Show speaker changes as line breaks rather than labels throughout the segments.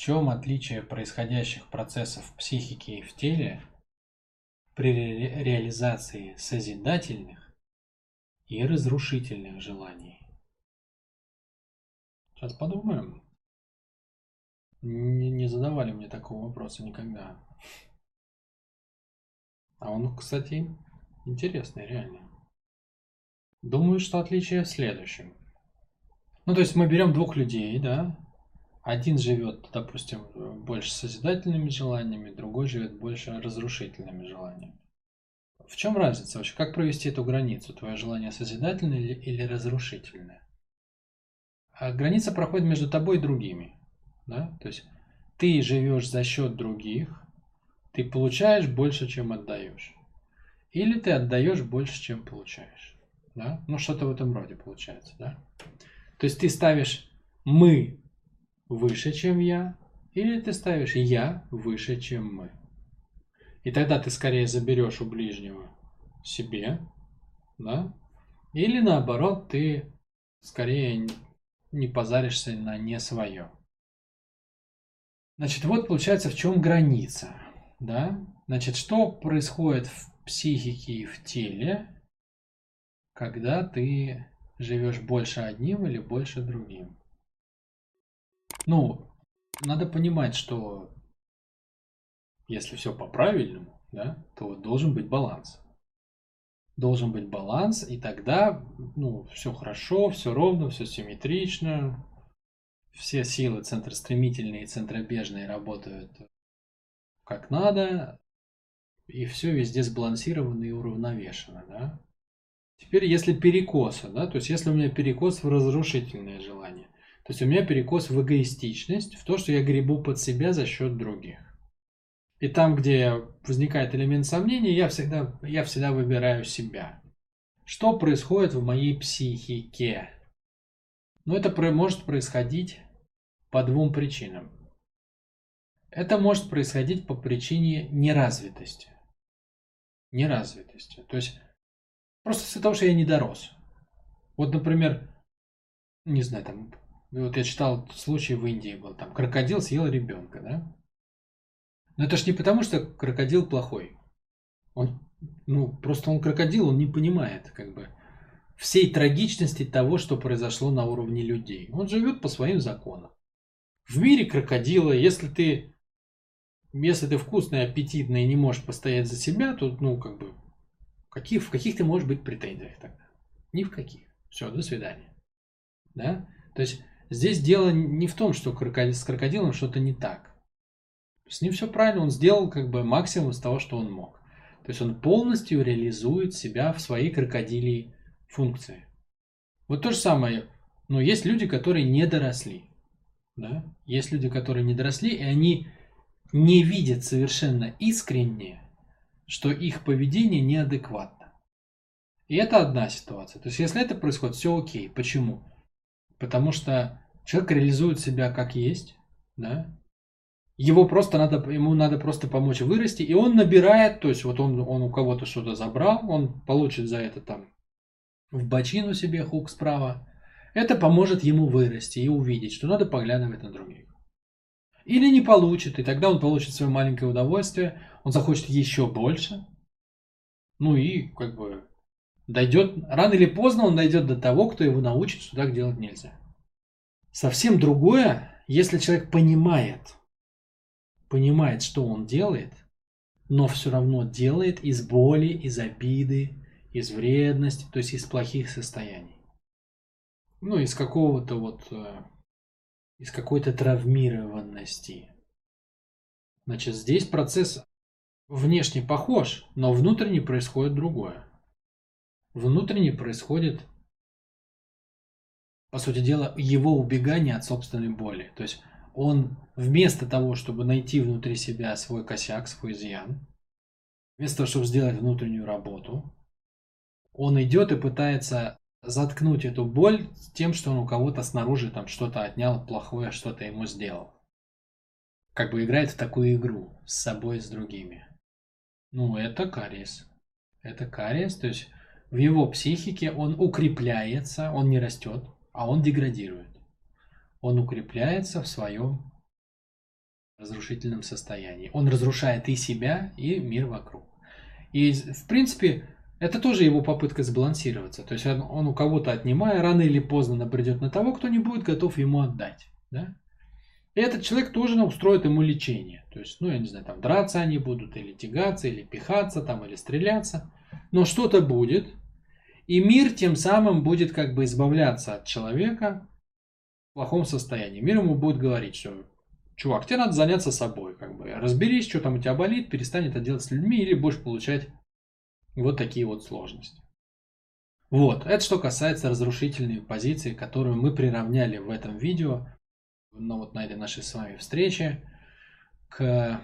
чем отличие происходящих процессов в психике и в теле при ре- реализации созидательных и разрушительных желаний? Сейчас подумаем. Не, не задавали мне такого вопроса никогда. А он, кстати, интересный, реально. Думаю, что отличие в следующем. Ну, то есть мы берем двух людей, да? Один живет, допустим, больше созидательными желаниями, другой живет больше разрушительными желаниями. В чем разница вообще? Как провести эту границу? Твое желание созидательное или, или разрушительное? А граница проходит между тобой и другими. Да? То есть ты живешь за счет других, ты получаешь больше, чем отдаешь. Или ты отдаешь больше, чем получаешь. Да? Ну, что-то в этом роде получается. Да? То есть ты ставишь мы выше, чем я, или ты ставишь я выше, чем мы. И тогда ты скорее заберешь у ближнего себе, да? Или наоборот, ты скорее не позаришься на не свое. Значит, вот получается, в чем граница, да? Значит, что происходит в психике и в теле, когда ты живешь больше одним или больше другим? Ну, надо понимать, что если все по-правильному, да, то должен быть баланс. Должен быть баланс, и тогда, ну, все хорошо, все ровно, все симметрично, все силы центростремительные и центробежные работают как надо, и все везде сбалансировано и уравновешено, да. Теперь, если перекосы, да, то есть если у меня перекос в разрушительное желание, то есть у меня перекос в эгоистичность, в то, что я гребу под себя за счет других. И там, где возникает элемент сомнения, я всегда, я всегда выбираю себя. Что происходит в моей психике? Ну, это может происходить по двум причинам. Это может происходить по причине неразвитости. Неразвитости. То есть просто из-за того, что я не дорос. Вот, например, не знаю, там, вот я читал случай в Индии был, там крокодил съел ребенка, да? Но это ж не потому, что крокодил плохой. Он, ну, просто он крокодил, он не понимает, как бы, всей трагичности того, что произошло на уровне людей. Он живет по своим законам. В мире крокодила, если ты, если ты вкусный, аппетитный и не можешь постоять за себя, то, ну, как бы, каких, в каких ты можешь быть претензиях тогда? Ни в каких. Все, до свидания. Да? То есть здесь дело не в том, что с крокодилом что-то не так. С ним все правильно, он сделал как бы максимум из того, что он мог. То есть он полностью реализует себя в своей крокодилии функции. Вот то же самое, но есть люди, которые не доросли. Да? Есть люди, которые не доросли, и они не видят совершенно искренне, что их поведение неадекватно. И это одна ситуация. То есть если это происходит, все окей. Почему? Потому что человек реализует себя как есть, да, его просто надо, ему надо просто помочь вырасти, и он набирает, то есть вот он, он у кого-то что-то забрал, он получит за это там в бочину себе хук справа. Это поможет ему вырасти и увидеть, что надо поглядывать на других. Или не получит, и тогда он получит свое маленькое удовольствие, он захочет еще больше. Ну и как бы дойдет, рано или поздно он дойдет до того, кто его научит, что так делать нельзя. Совсем другое, если человек понимает, понимает, что он делает, но все равно делает из боли, из обиды, из вредности, то есть из плохих состояний. Ну, из какого-то вот, э, из какой-то травмированности. Значит, здесь процесс внешне похож, но внутренне происходит другое. Внутренне происходит, по сути дела, его убегание от собственной боли. То есть он вместо того, чтобы найти внутри себя свой косяк, свой изъян, вместо того, чтобы сделать внутреннюю работу, он идет и пытается заткнуть эту боль тем, что он у кого-то снаружи там что-то отнял плохое, что-то ему сделал. Как бы играет в такую игру с собой, с другими. Ну, это кариес. Это кариес, то есть в его психике он укрепляется, он не растет, а он деградирует он укрепляется в своем разрушительном состоянии. Он разрушает и себя, и мир вокруг. И, в принципе, это тоже его попытка сбалансироваться. То есть он, он у кого-то отнимая, рано или поздно набредет на того, кто не будет готов ему отдать. Да? И этот человек тоже устроит ему лечение. То есть, ну, я не знаю, там драться они будут, или тягаться, или пихаться, там, или стреляться. Но что-то будет. И мир тем самым будет как бы избавляться от человека в плохом состоянии. Мир ему будет говорить, что чувак, тебе надо заняться собой, как бы. Разберись, что там у тебя болит, перестань это делать с людьми или будешь получать вот такие вот сложности. Вот, это что касается разрушительной позиции, которую мы приравняли в этом видео, ну вот на этой нашей с вами встрече, к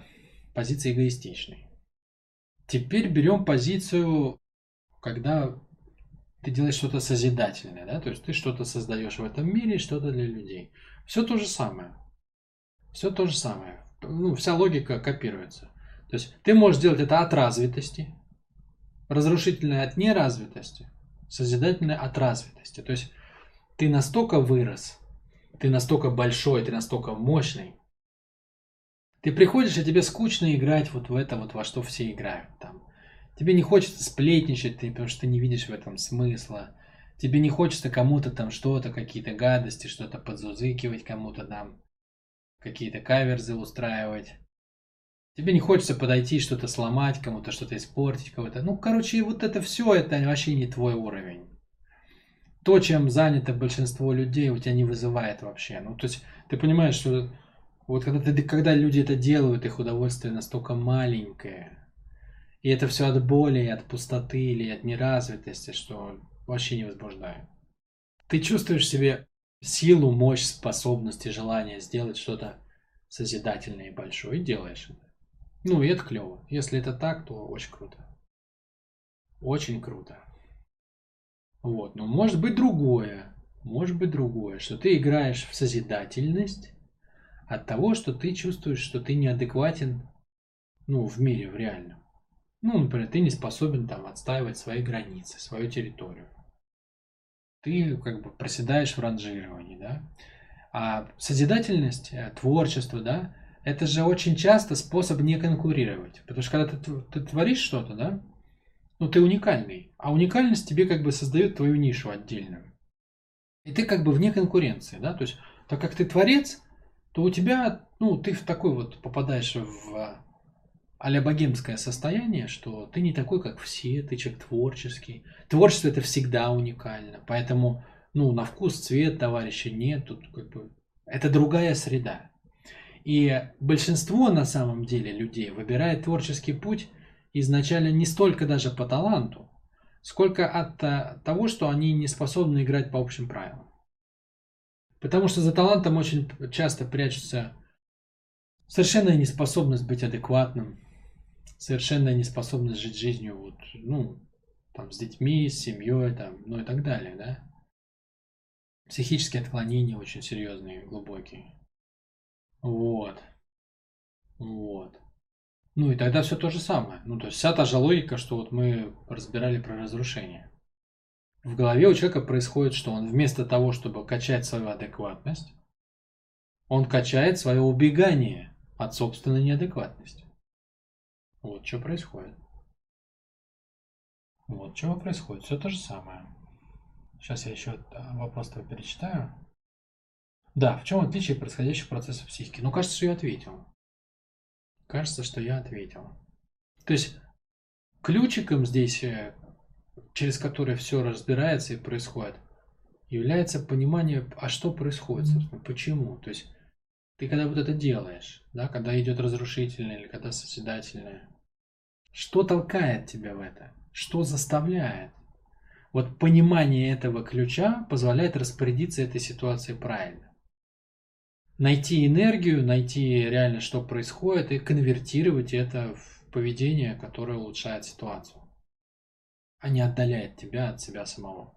позиции эгоистичной. Теперь берем позицию, когда ты делаешь что-то созидательное, да, то есть ты что-то создаешь в этом мире, что-то для людей. Все то же самое. Все то же самое. Ну, вся логика копируется. То есть ты можешь делать это от развитости, разрушительное от неразвитости, созидательное от развитости. То есть ты настолько вырос, ты настолько большой, ты настолько мощный. Ты приходишь, и тебе скучно играть вот в это вот, во что все играют. Там. Тебе не хочется сплетничать, ты, потому что ты не видишь в этом смысла. Тебе не хочется кому-то там что-то, какие-то гадости, что-то подзузыкивать кому-то там какие-то каверзы устраивать. Тебе не хочется подойти, что-то сломать, кому-то что-то испортить, кого-то. Ну, короче, вот это все, это вообще не твой уровень. То, чем занято большинство людей, у тебя не вызывает вообще. Ну, то есть, ты понимаешь, что вот когда, ты, когда люди это делают, их удовольствие настолько маленькое, и это все от боли, от пустоты или от неразвитости, что вообще не возбуждает. Ты чувствуешь себе силу, мощь, способности, желание сделать что-то созидательное и большое, и делаешь это. Ну, и это клево. Если это так, то очень круто. Очень круто. Вот, но может быть другое. Может быть другое, что ты играешь в созидательность от того, что ты чувствуешь, что ты неадекватен, ну, в мире, в реальном. Ну, например, ты не способен там отстаивать свои границы, свою территорию ты как бы проседаешь в ранжировании, да. А созидательность, э, творчество, да, это же очень часто способ не конкурировать. Потому что когда ты, ты творишь что-то, да, ну ты уникальный, а уникальность тебе как бы создает твою нишу отдельную. И ты как бы вне конкуренции, да, то есть так как ты творец, то у тебя, ну, ты в такой вот попадаешь в а богемское состояние, что ты не такой, как все, ты человек творческий. Творчество это всегда уникально, поэтому, ну, на вкус, цвет товарища нет, тут как бы это другая среда. И большинство на самом деле людей выбирает творческий путь изначально не столько даже по таланту, сколько от э, того, что они не способны играть по общим правилам. Потому что за талантом очень часто прячется совершенная неспособность быть адекватным, совершенная неспособность жить жизнью, вот, ну, там, с детьми, с семьей, там, ну и так далее, да. Психические отклонения очень серьезные, глубокие. Вот. Вот. Ну и тогда все то же самое. Ну, то есть вся та же логика, что вот мы разбирали про разрушение. В голове у человека происходит, что он вместо того, чтобы качать свою адекватность, он качает свое убегание от собственной неадекватности. Вот что происходит. Вот что происходит. Все то же самое. Сейчас я еще вопрос твой перечитаю. Да, в чем отличие происходящих процессов психики? Ну, кажется, что я ответил. Кажется, что я ответил. То есть, ключиком здесь, э, через который все разбирается и происходит, является понимание, а что происходит, собственно, почему. То есть, ты когда вот это делаешь, да, когда идет разрушительное или когда созидательное, что толкает тебя в это? Что заставляет? Вот понимание этого ключа позволяет распорядиться этой ситуацией правильно. Найти энергию, найти реально, что происходит, и конвертировать это в поведение, которое улучшает ситуацию, а не отдаляет тебя от себя самого.